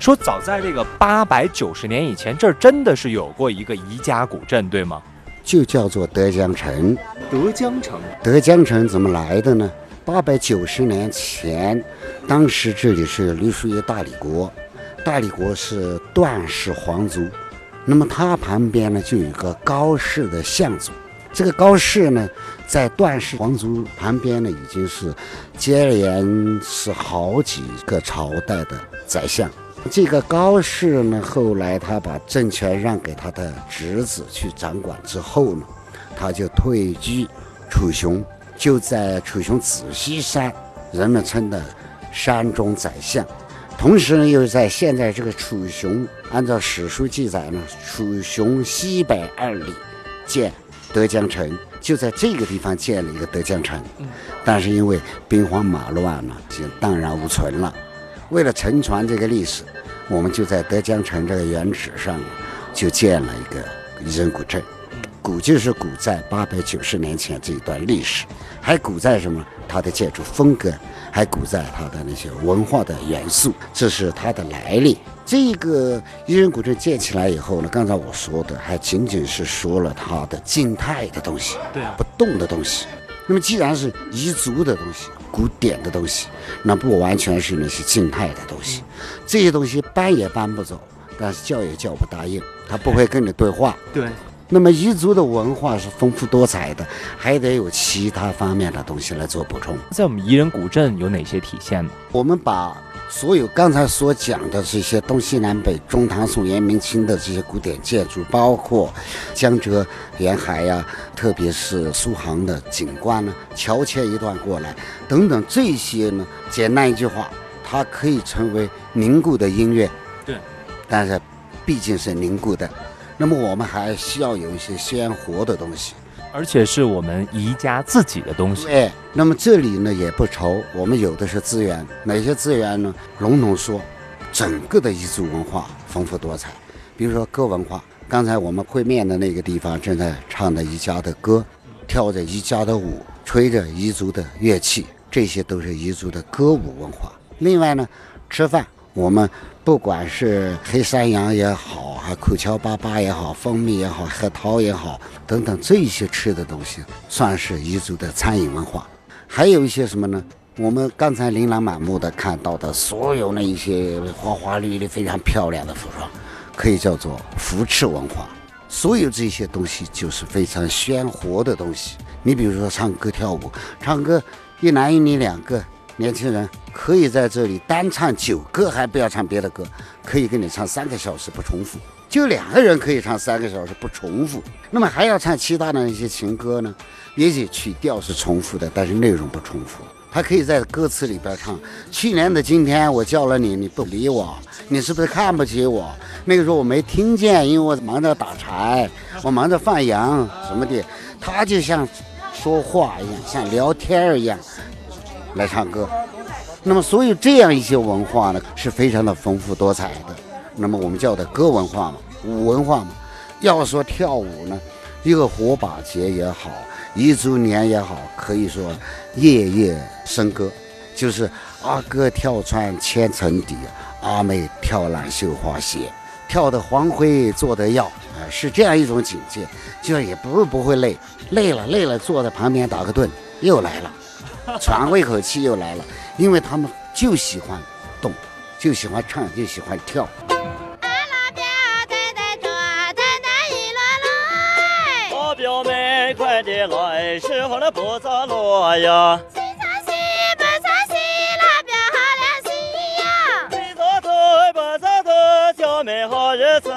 说早在这个八百九十年以前，这儿真的是有过一个宜家古镇，对吗？就叫做德江城。德江城，德江城怎么来的呢？八百九十年前，当时这里是隶属于大理国，大理国是段氏皇族，那么它旁边呢就有一个高氏的相族。这个高氏呢，在段氏皇族旁边呢，已经是接连是好几个朝代的宰相。这个高氏呢，后来他把政权让给他的侄子去掌管之后呢，他就退居楚雄，就在楚雄紫溪山，人们称的山中宰相。同时呢，又在现在这个楚雄，按照史书记载呢，楚雄西北二里建德江城，就在这个地方建了一个德江城。但是因为兵荒马乱呢，已经荡然无存了。为了承传这个历史，我们就在德江城这个原址上，就建了一个夷人古镇。古就是古在八百九十年前这一段历史，还古在什么？它的建筑风格，还古在它的那些文化的元素，这是它的来历。这个夷人古镇建起来以后呢，刚才我说的还仅仅是说了它的静态的东西，对啊不动的东西。那么既然是彝族的东西、古典的东西，那不完全是那些静态的东西。这些东西搬也搬不走，但是叫也叫不答应，他不会跟你对话。对，那么彝族的文化是丰富多彩的，还得有其他方面的东西来做补充。在我们彝人古镇有哪些体现呢？我们把所有刚才所讲的这些东西南北、中唐、宋、元、明清的这些古典建筑，包括江浙沿海呀、特别是苏杭的景观呢，桥迁一段过来等等这些呢，简单一句话，它可以成为凝固的音乐。对，但是毕竟是凝固的，那么我们还需要有一些鲜活的东西。而且是我们宜家自己的东西。对，那么这里呢也不愁，我们有的是资源，哪些资源呢？笼统说，整个的彝族文化丰富多彩。比如说歌文化，刚才我们会面的那个地方正在唱着彝家的歌，跳着彝家的舞，吹着彝族的乐器，这些都是彝族的歌舞文化。另外呢，吃饭，我们不管是黑山羊也好，还口敲粑粑也好，蜂蜜也好，核桃也好，等等这一些吃的东西，算是彝族的餐饮文化。还有一些什么呢？我们刚才琳琅满目的看到的所有那一些花花绿绿、非常漂亮的服装，可以叫做服饰文化。所有这些东西就是非常鲜活的东西。你比如说唱歌跳舞，唱歌一男一女两个年轻人可以在这里单唱九个，还不要唱别的歌，可以跟你唱三个小时不重复。就两个人可以唱三个小时不重复，那么还要唱其他的那些情歌呢？也许曲调是重复的，但是内容不重复。他可以在歌词里边唱：“去年的今天，我叫了你，你不理我，你是不是看不起我？那个时候我没听见，因为我忙着打柴，我忙着放羊什么的。”他就像说话一样，像聊天儿一样来唱歌。那么，所以这样一些文化呢，是非常的丰富多彩的。那么我们叫的歌文化嘛，舞文化嘛。要说跳舞呢，一个火把节也好，彝族年也好，可以说夜夜笙歌，就是阿哥跳穿千层底，阿妹跳烂绣花鞋，跳得黄灰做得要，啊、是这样一种境界，就也不是不会累，累了累了坐在旁边打个盹，又来了，喘过一口气又来了，因为他们就喜欢动，就喜欢唱，就喜欢跳。阿拉表太太抓太太一摞来，老表妹，快点来，时候了不早了呀！好呀。你早头不早头，小妹好日子